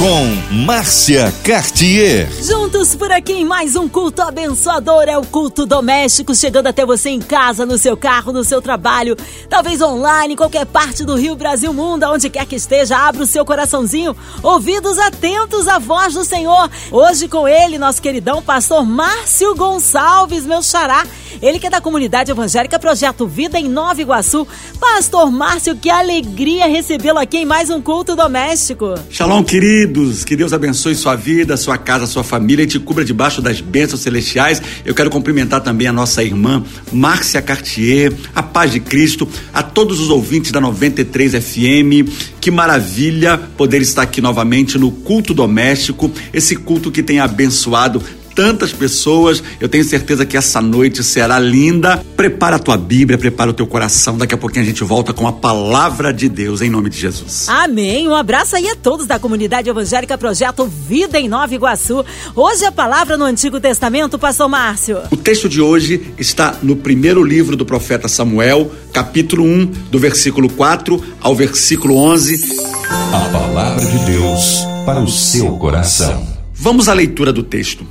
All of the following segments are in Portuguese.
com Márcia Cartier. Juntos por aqui em mais um culto abençoador, é o culto doméstico, chegando até você em casa, no seu carro, no seu trabalho, talvez online, qualquer parte do Rio, Brasil, mundo, onde quer que esteja, abra o seu coraçãozinho, ouvidos atentos à voz do Senhor. Hoje com ele, nosso queridão pastor Márcio Gonçalves, meu xará, ele que é da comunidade evangélica Projeto Vida em Nova Iguaçu. Pastor Márcio, que alegria recebê-lo aqui em mais um culto doméstico. Shalom, queridos. Que Deus abençoe sua vida, sua casa, sua família e te cubra debaixo das bênçãos celestiais. Eu quero cumprimentar também a nossa irmã Márcia Cartier, a paz de Cristo, a todos os ouvintes da 93 FM. Que maravilha poder estar aqui novamente no culto doméstico, esse culto que tem abençoado tantas pessoas. Eu tenho certeza que essa noite será linda. Prepara a tua Bíblia, prepara o teu coração. Daqui a pouquinho a gente volta com a palavra de Deus, em nome de Jesus. Amém. Um abraço aí a todos da comunidade evangélica Projeto Vida em Nova Iguaçu. Hoje a palavra no Antigo Testamento, Pastor Márcio. O texto de hoje está no primeiro livro do profeta Samuel, capítulo 1, do versículo 4 ao versículo 11. A palavra de Deus para o seu coração. Vamos à leitura do texto.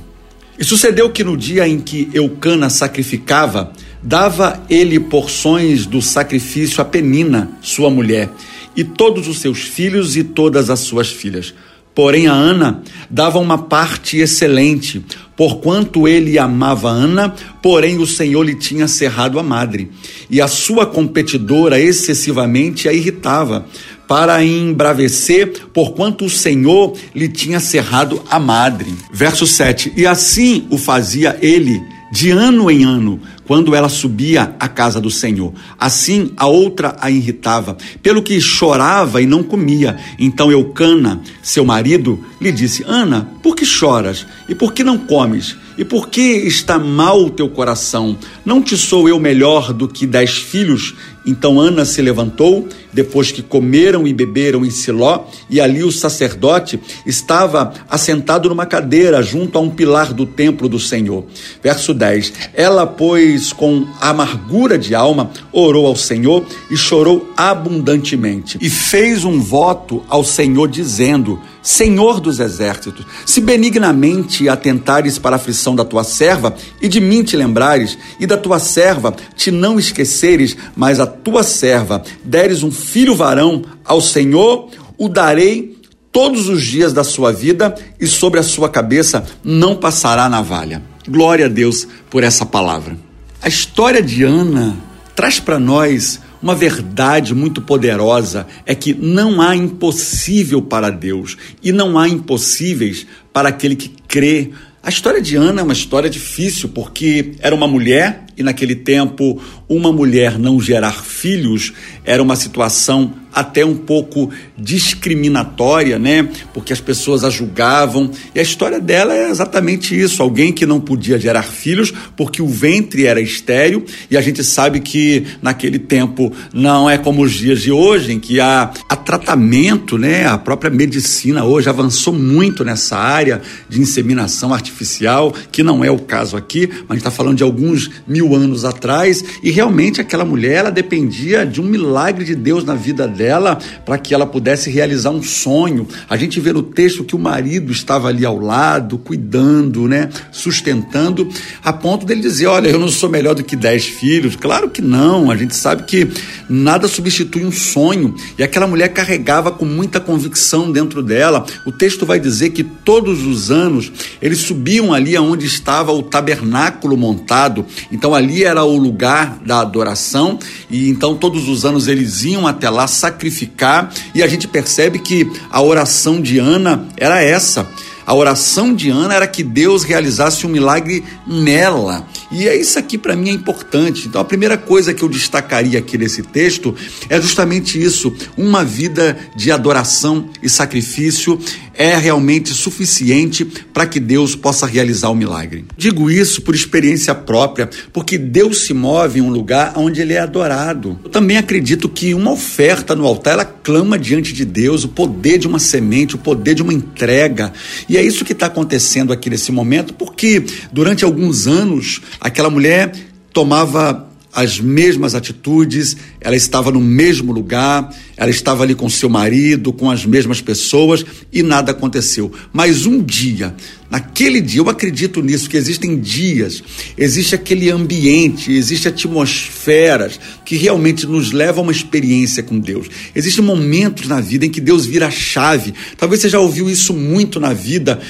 E sucedeu que no dia em que Eucana sacrificava, dava ele porções do sacrifício a Penina, sua mulher, e todos os seus filhos e todas as suas filhas. Porém, a Ana dava uma parte excelente, porquanto ele amava Ana, porém o Senhor lhe tinha cerrado a madre. E a sua competidora excessivamente a irritava, para embravecer, porquanto o Senhor lhe tinha cerrado a madre. Verso 7: E assim o fazia ele de ano em ano, quando ela subia à casa do Senhor. Assim a outra a irritava, pelo que chorava e não comia. Então Eucana, seu marido, lhe disse: Ana, por que choras? E por que não comes? E por que está mal o teu coração? Não te sou eu melhor do que dez filhos? Então Ana se levantou, depois que comeram e beberam em Siló, e ali o sacerdote estava assentado numa cadeira junto a um pilar do templo do Senhor. Verso 10: Ela, pois, com amargura de alma, orou ao Senhor e chorou abundantemente, e fez um voto ao Senhor, dizendo: Senhor dos exércitos, se benignamente atentares para a aflição da tua serva, e de mim te lembrares, e da tua serva te não esqueceres, mas a tua serva deres um filho varão ao Senhor, o darei todos os dias da sua vida, e sobre a sua cabeça não passará navalha. Glória a Deus por essa palavra. A história de Ana traz para nós uma verdade muito poderosa é que não há impossível para Deus e não há impossíveis para aquele que crê. A história de Ana é uma história difícil porque era uma mulher e naquele tempo uma mulher não gerar filhos era uma situação até um pouco discriminatória, né? Porque as pessoas a julgavam. E a história dela é exatamente isso: alguém que não podia gerar filhos porque o ventre era estéril. E a gente sabe que naquele tempo não é como os dias de hoje, em que há, há tratamento, né? A própria medicina hoje avançou muito nessa área de inseminação artificial, que não é o caso aqui, mas a gente está falando de alguns mil anos atrás. E realmente aquela mulher ela dependia de um milagre de Deus na vida dela para que ela pudesse realizar um sonho. A gente vê no texto que o marido estava ali ao lado, cuidando, né, sustentando, a ponto dele dizer: Olha, eu não sou melhor do que dez filhos. Claro que não, a gente sabe que nada substitui um sonho. E aquela mulher carregava com muita convicção dentro dela. O texto vai dizer que todos os anos eles subiam ali aonde estava o tabernáculo montado. Então ali era o lugar da adoração e então todos os anos eles iam até lá sacrificar e a gente percebe que a oração de Ana era essa. A oração de Ana era que Deus realizasse um milagre nela. E é isso aqui para mim é importante. Então a primeira coisa que eu destacaria aqui nesse texto é justamente isso: uma vida de adoração e sacrifício é realmente suficiente para que Deus possa realizar o milagre. Digo isso por experiência própria, porque Deus se move em um lugar onde ele é adorado. Eu também acredito que uma oferta no altar, ela clama diante de Deus o poder de uma semente, o poder de uma entrega. E é isso que está acontecendo aqui nesse momento, porque durante alguns anos aquela mulher tomava as mesmas atitudes, ela estava no mesmo lugar, ela estava ali com seu marido, com as mesmas pessoas e nada aconteceu. Mas um dia, naquele dia, eu acredito nisso, que existem dias, existe aquele ambiente, existe atmosferas que realmente nos levam a uma experiência com Deus. Existem momentos na vida em que Deus vira a chave. Talvez você já ouviu isso muito na vida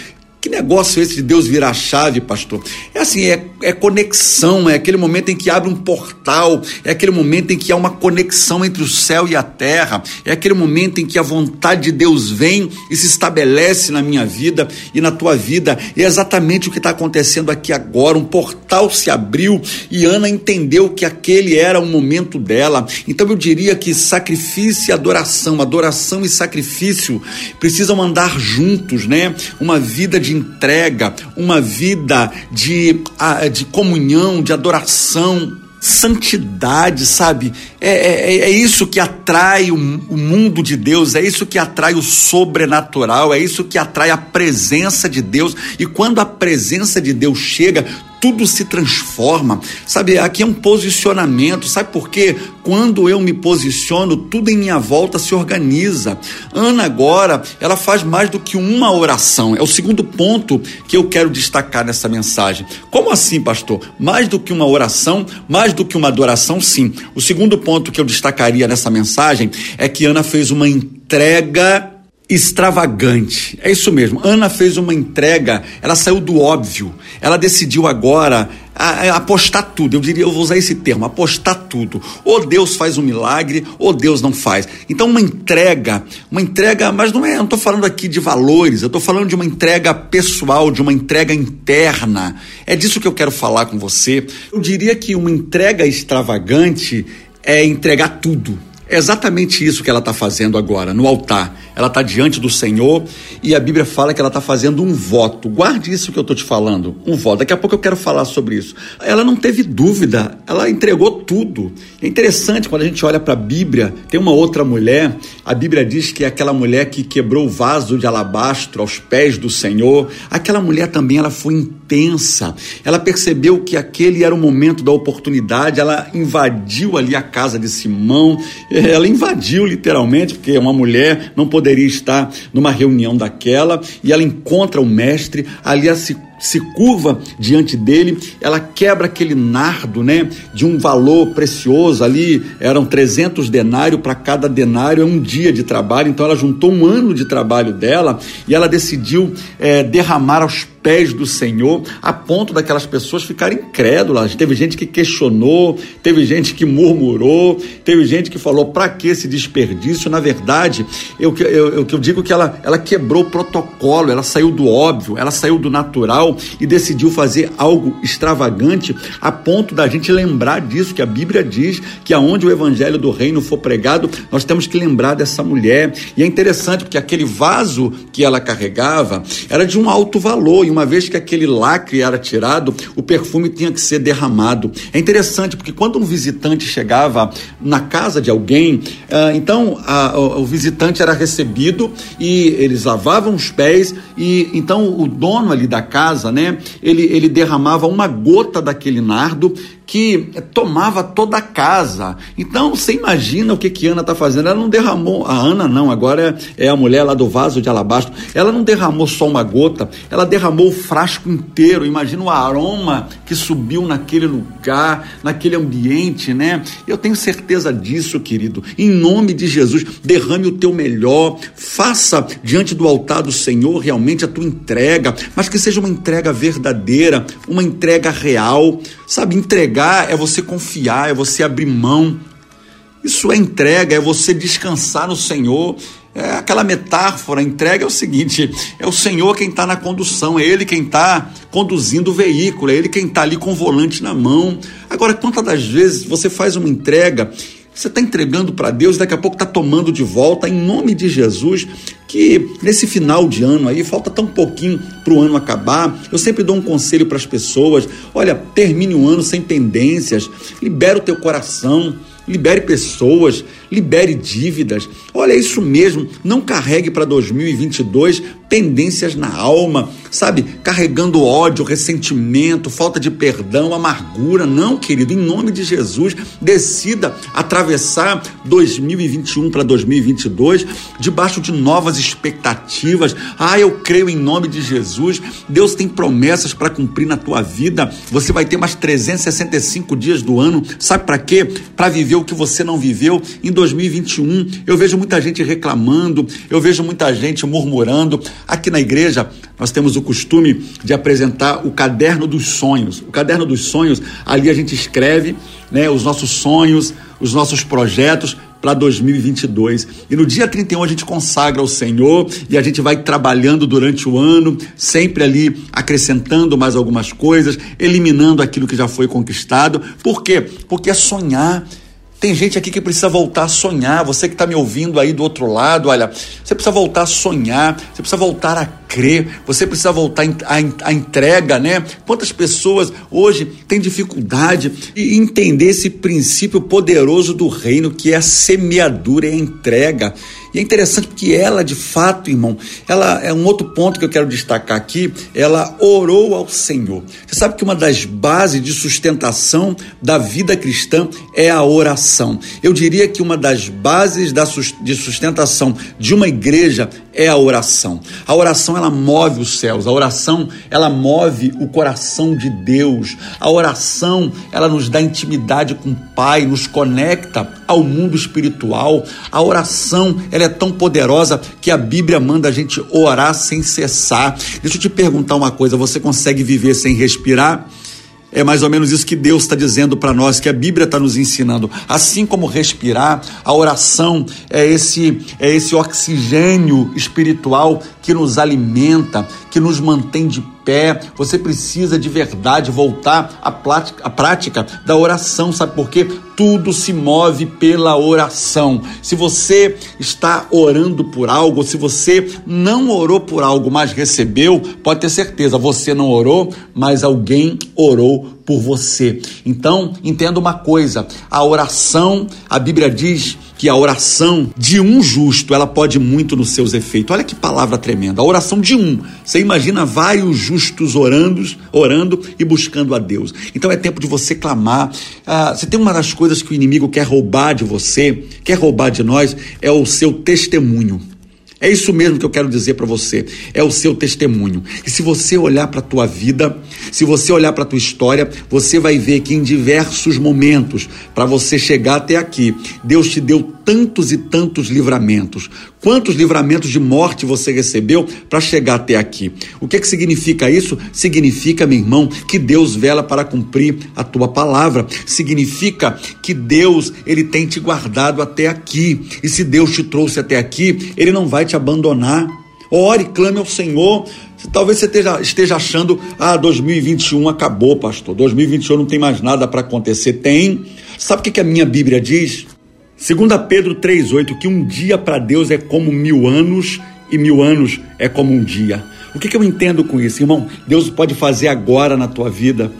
que negócio é esse de Deus virar a chave, pastor? É assim, é, é, conexão, é aquele momento em que abre um portal, é aquele momento em que há uma conexão entre o céu e a terra, é aquele momento em que a vontade de Deus vem e se estabelece na minha vida e na tua vida. E é exatamente o que está acontecendo aqui agora. Um portal se abriu e Ana entendeu que aquele era o momento dela. Então eu diria que sacrifício e adoração, adoração e sacrifício precisam andar juntos, né? Uma vida de de entrega, uma vida de, de comunhão, de adoração, santidade, sabe? É, é, é, isso que atrai o, o, mundo de Deus, é isso que atrai o sobrenatural, é isso que atrai a presença de Deus. E quando a presença de Deus chega, tudo se transforma. Sabe, aqui é um posicionamento. Sabe por quê? Quando eu me posiciono, tudo em minha volta se organiza. Ana agora, ela faz mais do que uma oração. É o segundo ponto que eu quero destacar nessa mensagem. Como assim, pastor? Mais do que uma oração, mais do que uma adoração, sim. O segundo ponto que eu destacaria nessa mensagem é que Ana fez uma entrega extravagante. É isso mesmo. Ana fez uma entrega, ela saiu do óbvio. Ela decidiu agora apostar tudo. Eu diria, eu vou usar esse termo, apostar tudo. Ou Deus faz um milagre, ou Deus não faz. Então, uma entrega, uma entrega, mas não é, não estou falando aqui de valores, eu estou falando de uma entrega pessoal, de uma entrega interna. É disso que eu quero falar com você. Eu diria que uma entrega extravagante é entregar tudo é exatamente isso que ela está fazendo agora, no altar. Ela está diante do Senhor e a Bíblia fala que ela está fazendo um voto. Guarde isso que eu estou te falando, um voto. Daqui a pouco eu quero falar sobre isso. Ela não teve dúvida, ela entregou tudo. É interessante quando a gente olha para a Bíblia, tem uma outra mulher, a Bíblia diz que é aquela mulher que quebrou o vaso de alabastro aos pés do Senhor. Aquela mulher também ela foi intensa. Ela percebeu que aquele era o momento da oportunidade, ela invadiu ali a casa de Simão ela invadiu literalmente, porque uma mulher não poderia estar numa reunião daquela, e ela encontra o mestre ali se se curva diante dele, ela quebra aquele nardo, né, de um valor precioso ali, eram 300 denários para cada denário, é um dia de trabalho, então ela juntou um ano de trabalho dela e ela decidiu é, derramar aos pés do Senhor, a ponto daquelas pessoas ficarem incrédulas. Teve gente que questionou, teve gente que murmurou, teve gente que falou: para que esse desperdício? Na verdade, eu, eu, eu, eu digo que ela, ela quebrou o protocolo, ela saiu do óbvio, ela saiu do natural e decidiu fazer algo extravagante, a ponto da gente lembrar disso, que a Bíblia diz que aonde o evangelho do reino for pregado, nós temos que lembrar dessa mulher. E é interessante porque aquele vaso que ela carregava era de um alto valor uma vez que aquele lacre era tirado, o perfume tinha que ser derramado. É interessante porque quando um visitante chegava na casa de alguém, uh, então o, visitante era recebido e eles lavavam os pés e então o dono ali da casa, né, ele, ele derramava uma gota daquele nardo que tomava toda a casa. Então você imagina o que que Ana está fazendo. Ela não derramou, a Ana não, agora é a mulher lá do vaso de alabastro. Ela não derramou só uma gota, ela derramou o frasco inteiro. Imagina o aroma que subiu naquele lugar, naquele ambiente, né? Eu tenho certeza disso, querido. Em nome de Jesus, derrame o teu melhor, faça diante do altar do Senhor realmente a tua entrega, mas que seja uma entrega verdadeira, uma entrega real. Sabe, entregar é você confiar, é você abrir mão. Isso é entrega, é você descansar no Senhor, É aquela metáfora, entrega é o seguinte: é o Senhor quem está na condução, é Ele quem está conduzindo o veículo, é Ele quem está ali com o volante na mão. Agora, quantas das vezes você faz uma entrega você está entregando para Deus, daqui a pouco está tomando de volta, em nome de Jesus, que nesse final de ano aí, falta tão pouquinho para o ano acabar. Eu sempre dou um conselho para as pessoas: olha, termine o ano sem pendências, libera o teu coração libere pessoas, libere dívidas. Olha, é isso mesmo, não carregue para 2022 pendências na alma, sabe? Carregando ódio, ressentimento, falta de perdão, amargura. Não, querido, em nome de Jesus, decida atravessar 2021 para 2022 debaixo de novas expectativas. Ah, eu creio em nome de Jesus. Deus tem promessas para cumprir na tua vida. Você vai ter mais 365 dias do ano. Sabe para quê? Para viver o que você não viveu em 2021. Eu vejo muita gente reclamando, eu vejo muita gente murmurando. Aqui na igreja, nós temos o costume de apresentar o caderno dos sonhos. O caderno dos sonhos, ali a gente escreve né, os nossos sonhos, os nossos projetos para 2022. E no dia 31 a gente consagra o Senhor e a gente vai trabalhando durante o ano, sempre ali acrescentando mais algumas coisas, eliminando aquilo que já foi conquistado. Por quê? Porque é sonhar tem gente aqui que precisa voltar a sonhar. Você que está me ouvindo aí do outro lado, olha, você precisa voltar a sonhar, você precisa voltar a crer, você precisa voltar à entrega, né? Quantas pessoas hoje têm dificuldade de entender esse princípio poderoso do reino que é a semeadura e a entrega. E é interessante porque ela, de fato, irmão, ela é um outro ponto que eu quero destacar aqui, ela orou ao Senhor. Você sabe que uma das bases de sustentação da vida cristã é a oração. Eu diria que uma das bases de sustentação de uma igreja é a oração. A oração ela move os céus, a oração ela move o coração de Deus. A oração ela nos dá intimidade com o Pai, nos conecta ao mundo espiritual. A oração ela é tão poderosa que a Bíblia manda a gente orar sem cessar. Deixa eu te perguntar uma coisa: você consegue viver sem respirar? É mais ou menos isso que Deus está dizendo para nós, que a Bíblia está nos ensinando. Assim como respirar, a oração é esse, é esse oxigênio espiritual que nos alimenta, que nos mantém de pé. Você precisa de verdade voltar à prática, à prática da oração, sabe por quê? Tudo se move pela oração. Se você está orando por algo, se você não orou por algo, mas recebeu, pode ter certeza, você não orou, mas alguém orou por você. Então, entenda uma coisa: a oração, a Bíblia diz que a oração de um justo, ela pode muito nos seus efeitos. Olha que palavra tremenda. A oração de um. Você imagina vários justos orando, orando e buscando a Deus. Então é tempo de você clamar. Ah, você tem uma das coisas que o inimigo quer roubar de você, quer roubar de nós, é o seu testemunho. É isso mesmo que eu quero dizer para você. É o seu testemunho. E se você olhar para a tua vida, se você olhar para a tua história, você vai ver que em diversos momentos, para você chegar até aqui, Deus te deu tantos e tantos livramentos. Quantos livramentos de morte você recebeu para chegar até aqui? O que, que significa isso? Significa, meu irmão, que Deus vela para cumprir a tua palavra. Significa que Deus, ele tem te guardado até aqui. E se Deus te trouxe até aqui, ele não vai te abandonar. Ore, clame ao Senhor. Talvez você esteja, esteja achando, ah, 2021 acabou, pastor. 2021 não tem mais nada para acontecer. Tem. Sabe o que, que a minha Bíblia diz? 2 Pedro 3,8, que um dia para Deus é como mil anos e mil anos é como um dia. O que, que eu entendo com isso, irmão? Deus pode fazer agora na tua vida.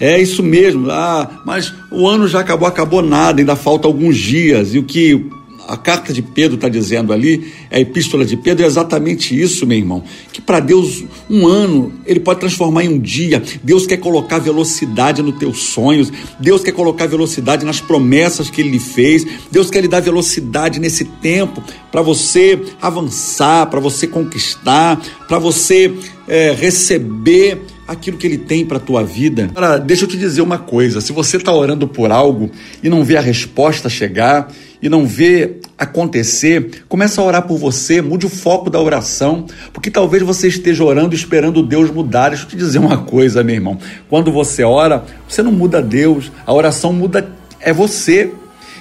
É isso mesmo. Ah, mas o ano já acabou, acabou nada, ainda falta alguns dias. E o que a carta de Pedro está dizendo ali, a epístola de Pedro, é exatamente isso, meu irmão. Que para Deus, um ano, ele pode transformar em um dia. Deus quer colocar velocidade nos teus sonhos. Deus quer colocar velocidade nas promessas que ele lhe fez. Deus quer lhe dar velocidade nesse tempo para você avançar, para você conquistar, para você é, receber aquilo que ele tem para a tua vida. Deixa eu te dizer uma coisa: se você está orando por algo e não vê a resposta chegar, e não vê acontecer, começa a orar por você, mude o foco da oração, porque talvez você esteja orando esperando Deus mudar. Deixa eu te dizer uma coisa, meu irmão. Quando você ora, você não muda Deus, a oração muda é você.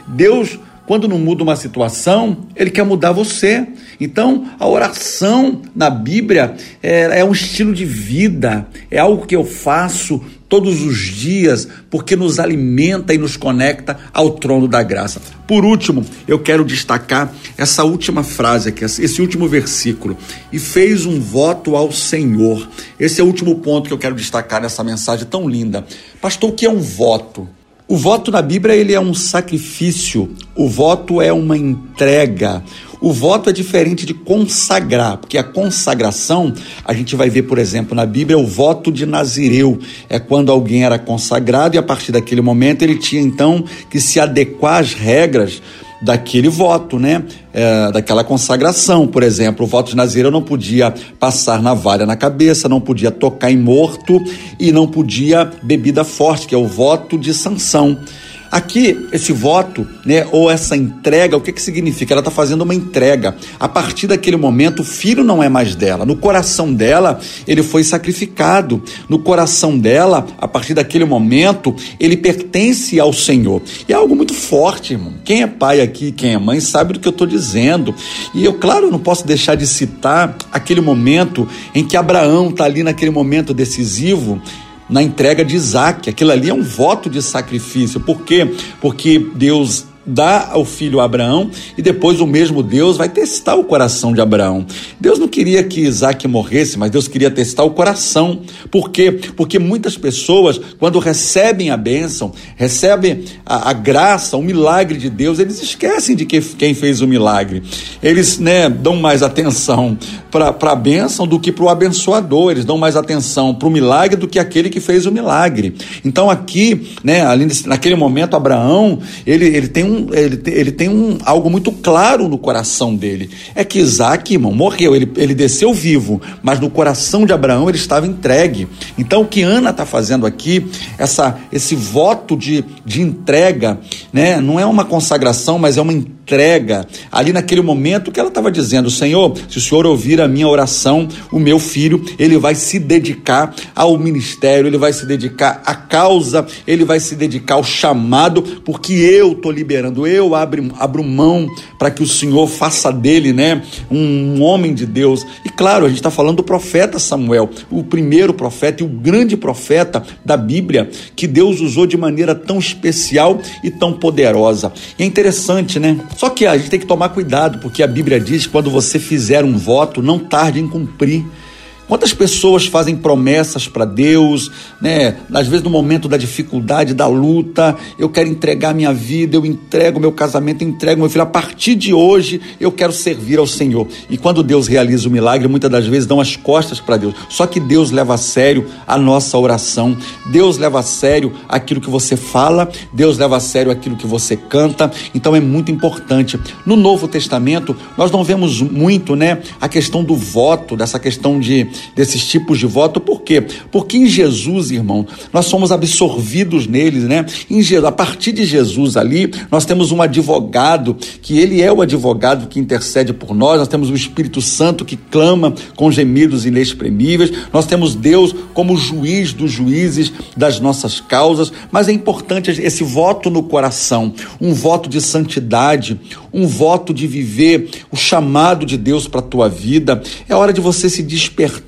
Deus quando não muda uma situação, ele quer mudar você. Então, a oração na Bíblia é, é um estilo de vida, é algo que eu faço todos os dias, porque nos alimenta e nos conecta ao trono da graça. Por último, eu quero destacar essa última frase aqui, esse último versículo. E fez um voto ao Senhor. Esse é o último ponto que eu quero destacar nessa mensagem tão linda. Pastor, o que é um voto? O voto na Bíblia ele é um sacrifício, o voto é uma entrega, o voto é diferente de consagrar, porque a consagração, a gente vai ver, por exemplo, na Bíblia, o voto de Nazireu. É quando alguém era consagrado e a partir daquele momento ele tinha então que se adequar às regras daquele voto, né? É, daquela consagração, por exemplo, o voto de Nazireu não podia passar navalha na cabeça, não podia tocar em morto e não podia bebida forte, que é o voto de sanção. Aqui, esse voto, né, ou essa entrega, o que, que significa? Ela está fazendo uma entrega. A partir daquele momento, o filho não é mais dela. No coração dela, ele foi sacrificado. No coração dela, a partir daquele momento, ele pertence ao Senhor. E é algo muito forte, irmão. Quem é pai aqui, quem é mãe, sabe do que eu estou dizendo. E eu, claro, não posso deixar de citar aquele momento em que Abraão está ali naquele momento decisivo na entrega de Isaac. Aquilo ali é um voto de sacrifício. Por quê? Porque Deus dá ao filho Abraão e depois o mesmo Deus vai testar o coração de Abraão. Deus não queria que Isaac morresse, mas Deus queria testar o coração. Por quê? Porque muitas pessoas, quando recebem a bênção, recebem a, a graça, o milagre de Deus, eles esquecem de que, quem fez o milagre. Eles né, dão mais atenção para a bênção do que para o abençoador, eles dão mais atenção para o milagre do que aquele que fez o milagre. Então aqui, né, ali naquele momento, Abraão, ele, ele tem um ele, ele tem um, algo muito claro no coração dele. É que Isaac, irmão, morreu, ele, ele desceu vivo, mas no coração de Abraão ele estava entregue. Então o que Ana está fazendo aqui, essa, esse voto de, de entrega, né, não é uma consagração, mas é uma entrega entrega ali naquele momento que ela estava dizendo: Senhor, se o Senhor ouvir a minha oração, o meu filho, ele vai se dedicar ao ministério, ele vai se dedicar à causa, ele vai se dedicar ao chamado, porque eu estou liberando, eu abro, abro mão para que o Senhor faça dele, né, um homem de Deus. E claro, a gente está falando do profeta Samuel, o primeiro profeta e o grande profeta da Bíblia, que Deus usou de maneira tão especial e tão poderosa. E é interessante, né? Só que a gente tem que tomar cuidado, porque a Bíblia diz que quando você fizer um voto, não tarde em cumprir. Quantas pessoas fazem promessas para Deus, né? Às vezes no momento da dificuldade, da luta, eu quero entregar minha vida, eu entrego meu casamento, entrego meu filho. A partir de hoje eu quero servir ao Senhor. E quando Deus realiza o milagre, muitas das vezes dão as costas para Deus. Só que Deus leva a sério a nossa oração. Deus leva a sério aquilo que você fala, Deus leva a sério aquilo que você canta. Então é muito importante. No Novo Testamento, nós não vemos muito, né, a questão do voto, dessa questão de desses tipos de voto. Por quê? Porque em Jesus, irmão, nós somos absorvidos neles, né? Em Jesus, a partir de Jesus ali, nós temos um advogado, que ele é o advogado que intercede por nós, nós temos o Espírito Santo que clama com gemidos inexprimíveis, nós temos Deus como juiz dos juízes das nossas causas, mas é importante esse voto no coração, um voto de santidade, um voto de viver o chamado de Deus para a tua vida. É hora de você se despertar,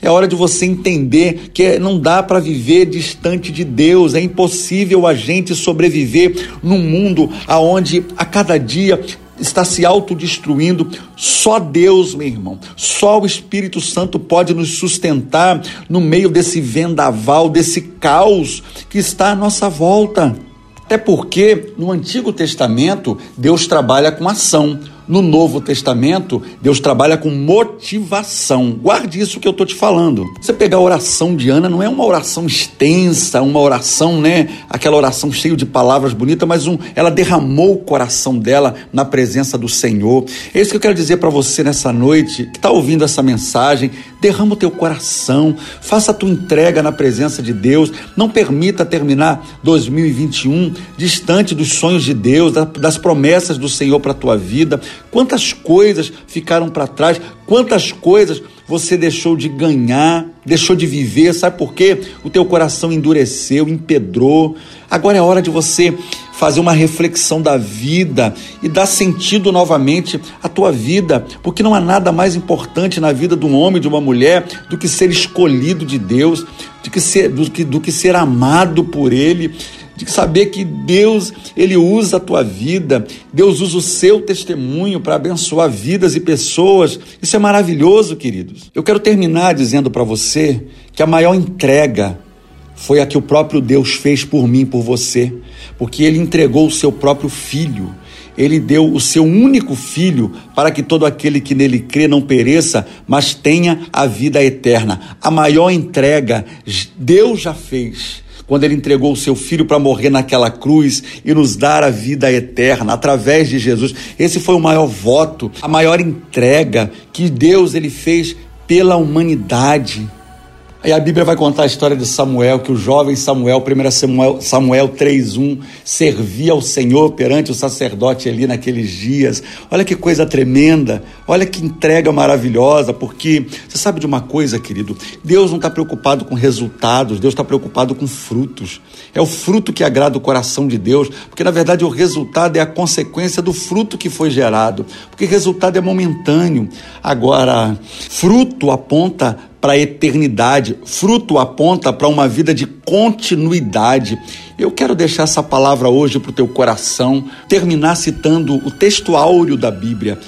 é hora de você entender que não dá para viver distante de Deus, é impossível a gente sobreviver num mundo aonde a cada dia está se autodestruindo. Só Deus, meu irmão, só o Espírito Santo pode nos sustentar no meio desse vendaval, desse caos que está à nossa volta. Até porque no Antigo Testamento Deus trabalha com ação. No Novo Testamento, Deus trabalha com motivação. Guarde isso que eu estou te falando. Você pegar a oração de Ana, não é uma oração extensa, uma oração, né? Aquela oração cheia de palavras bonitas, mas um, ela derramou o coração dela na presença do Senhor. É isso que eu quero dizer para você nessa noite, que está ouvindo essa mensagem. Derrama o teu coração, faça a tua entrega na presença de Deus. Não permita terminar 2021 distante dos sonhos de Deus, das promessas do Senhor para a tua vida. Quantas coisas ficaram para trás, quantas coisas você deixou de ganhar, deixou de viver, sabe por quê? O teu coração endureceu, empedrou. Agora é hora de você fazer uma reflexão da vida e dar sentido novamente à tua vida, porque não há nada mais importante na vida de um homem, de uma mulher, do que ser escolhido de Deus, do que ser, do que, do que ser amado por Ele de saber que Deus, ele usa a tua vida, Deus usa o seu testemunho para abençoar vidas e pessoas. Isso é maravilhoso, queridos. Eu quero terminar dizendo para você que a maior entrega foi a que o próprio Deus fez por mim, por você, porque ele entregou o seu próprio filho. Ele deu o seu único filho para que todo aquele que nele crê não pereça, mas tenha a vida eterna. A maior entrega Deus já fez quando ele entregou o seu filho para morrer naquela cruz e nos dar a vida eterna através de Jesus. Esse foi o maior voto, a maior entrega que Deus ele fez pela humanidade. Aí a Bíblia vai contar a história de Samuel, que o jovem Samuel, 1 Samuel, Samuel 3.1, servia ao Senhor perante o sacerdote ali naqueles dias. Olha que coisa tremenda, olha que entrega maravilhosa, porque você sabe de uma coisa, querido? Deus não está preocupado com resultados, Deus está preocupado com frutos. É o fruto que agrada o coração de Deus, porque na verdade o resultado é a consequência do fruto que foi gerado, porque resultado é momentâneo. Agora, fruto aponta para a eternidade. Fruto aponta para uma vida de continuidade. Eu quero deixar essa palavra hoje para o teu coração, terminar citando o texto áureo da Bíblia.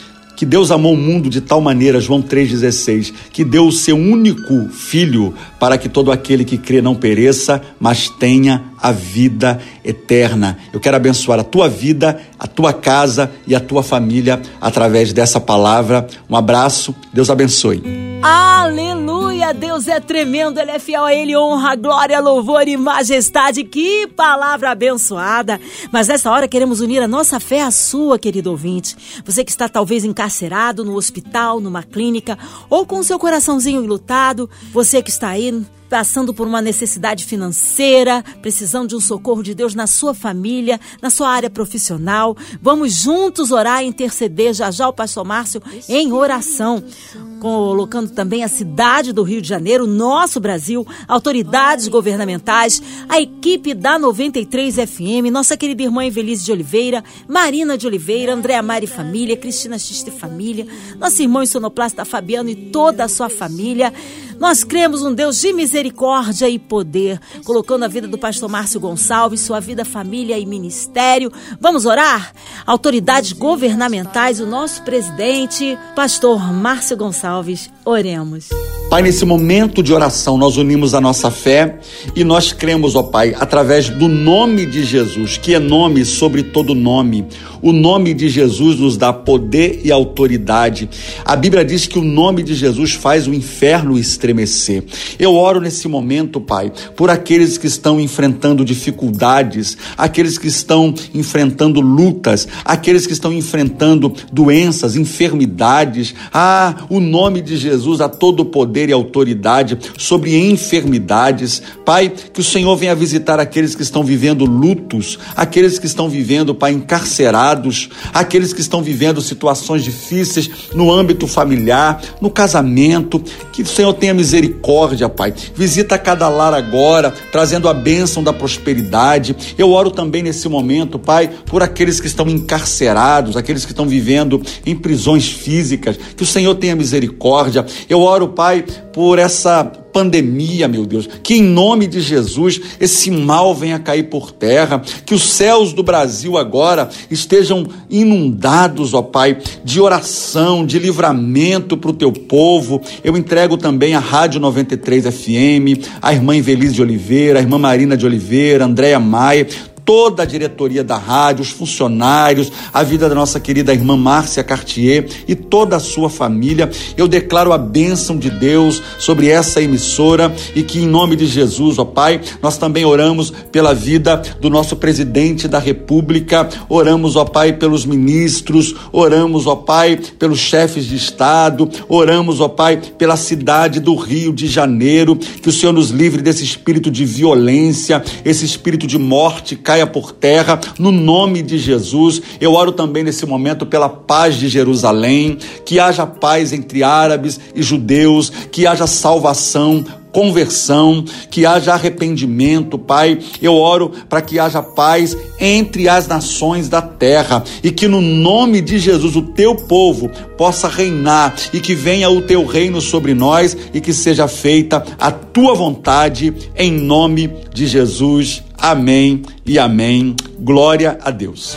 Que Deus amou o mundo de tal maneira, João 3,16, que deu o seu único filho para que todo aquele que crê não pereça, mas tenha a vida eterna. Eu quero abençoar a tua vida, a tua casa e a tua família através dessa palavra. Um abraço, Deus abençoe. Aleluia! Deus é tremendo, Ele é fiel a Ele, honra, glória, louvor e majestade. Que palavra abençoada! Mas nessa hora queremos unir a nossa fé à sua, querido ouvinte. Você que está talvez encarcerado no hospital, numa clínica ou com seu coraçãozinho enlutado, você que está aí passando por uma necessidade financeira, precisando de um socorro de Deus na sua família, na sua área profissional. Vamos juntos orar e interceder já já o pastor Márcio em oração colocando também a cidade do Rio de Janeiro, nosso Brasil, autoridades governamentais, a equipe da 93 FM, nossa querida irmã Evelise de Oliveira, Marina de Oliveira, Andréa Mari Família, Cristina Xiste Família, nosso irmão sonoplasta Fabiano e toda a sua família. Nós cremos um Deus de misericórdia e poder, colocando a vida do pastor Márcio Gonçalves, sua vida, família e ministério. Vamos orar? Autoridades governamentais, o nosso presidente, pastor Márcio Gonçalves, oremos. Pai, nesse momento de oração, nós unimos a nossa fé e nós cremos, ó Pai, através do nome de Jesus, que é nome sobre todo nome. O nome de Jesus nos dá poder e autoridade. A Bíblia diz que o nome de Jesus faz o inferno estremecer. Eu oro nesse momento, Pai, por aqueles que estão enfrentando dificuldades, aqueles que estão enfrentando lutas, aqueles que estão enfrentando doenças, enfermidades. Ah, o nome de Jesus a todo poder poder e autoridade sobre enfermidades. Pai, que o Senhor venha visitar aqueles que estão vivendo lutos, aqueles que estão vivendo, Pai, encarcerados, aqueles que estão vivendo situações difíceis no âmbito familiar, no casamento. Que o Senhor tenha misericórdia, Pai. Visita cada lar agora, trazendo a bênção da prosperidade. Eu oro também nesse momento, Pai, por aqueles que estão encarcerados, aqueles que estão vivendo em prisões físicas. Que o Senhor tenha misericórdia. Eu oro, Pai, por essa pandemia, meu Deus. Que em nome de Jesus esse mal venha cair por terra, que os céus do Brasil agora estejam inundados, ó Pai, de oração, de livramento para o teu povo. Eu entrego também a Rádio 93 FM, a irmã Invelise de Oliveira, a irmã Marina de Oliveira, Andréia Maia, toda a diretoria da rádio, os funcionários, a vida da nossa querida irmã Márcia Cartier e toda a sua família. Eu declaro a bênção de Deus sobre essa emissora e que, em nome de Jesus, ó Pai, nós também oramos pela vida do nosso presidente da República, oramos, ó Pai, pelos ministros, oramos, ó Pai, pelos chefes de Estado, oramos, ó Pai, pela cidade do Rio de Janeiro, que o Senhor nos livre desse espírito de violência, esse espírito de morte, caia por terra, no nome de Jesus. Eu oro também nesse momento pela paz de Jerusalém, que haja paz entre árabes e judeus, que haja salvação, conversão, que haja arrependimento, Pai. Eu oro para que haja paz entre as nações da terra e que no nome de Jesus o teu povo possa reinar e que venha o teu reino sobre nós e que seja feita a tua vontade em nome de Jesus. Amém e amém. Glória a Deus.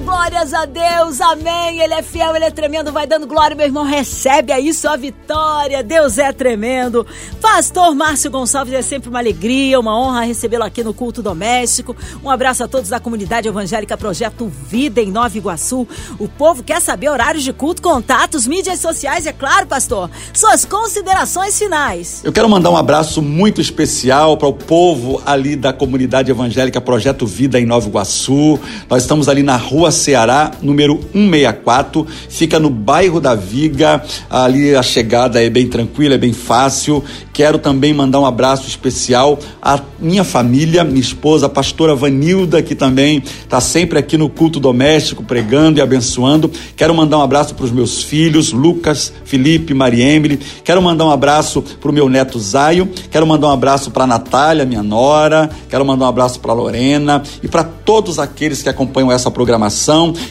Glórias a Deus, amém. Ele é fiel, ele é tremendo. Vai dando glória, meu irmão. Recebe aí sua vitória. Deus é tremendo. Pastor Márcio Gonçalves, é sempre uma alegria, uma honra recebê-lo aqui no culto doméstico. Um abraço a todos da comunidade evangélica Projeto Vida em Nova Iguaçu. O povo quer saber horários de culto, contatos, mídias sociais, é claro, pastor. Suas considerações finais. Eu quero mandar um abraço muito especial para o povo ali da comunidade evangélica Projeto Vida em Nova Iguaçu. Nós estamos ali na rua Ceará, número 164, fica no bairro da Viga. Ali a chegada é bem tranquila, é bem fácil. Quero também mandar um abraço especial à minha família, minha esposa, a pastora Vanilda, que também está sempre aqui no culto doméstico, pregando e abençoando. Quero mandar um abraço para os meus filhos, Lucas, Felipe, Maria Emily. Quero mandar um abraço para o meu neto Zaio. Quero mandar um abraço para a Natália, minha nora. Quero mandar um abraço para Lorena e para todos aqueles que acompanham essa programação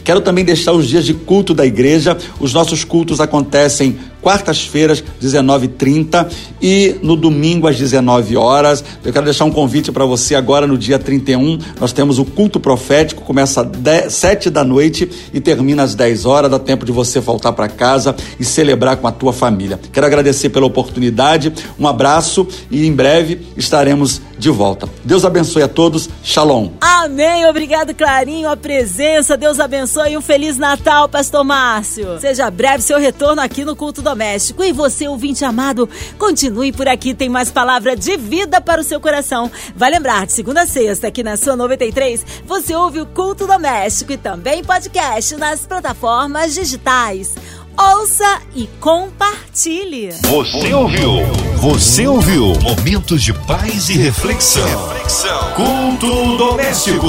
Quero também deixar os dias de culto da igreja. Os nossos cultos acontecem quartas-feiras, 19h30 e no domingo às 19 horas. Eu quero deixar um convite para você agora no dia 31. Nós temos o culto profético, começa às 7 da noite e termina às 10 horas. Dá tempo de você voltar para casa e celebrar com a tua família. Quero agradecer pela oportunidade, um abraço e em breve estaremos de volta. Deus abençoe a todos. Shalom. Amém. Obrigado, Clarinho, a presença. Deus abençoe e um feliz Natal, Pastor Márcio. Seja breve seu retorno aqui no culto doméstico. E você, ouvinte amado, continue por aqui, tem mais palavra de vida para o seu coração. Vai lembrar, de segunda a sexta, aqui na sua 93, você ouve o culto doméstico e também podcast nas plataformas digitais. Ouça e compartilhe. Você ouviu? Você ouviu? Momentos de paz e reflexão. reflexão. Culto doméstico.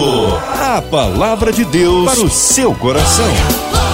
A palavra de Deus para o seu coração.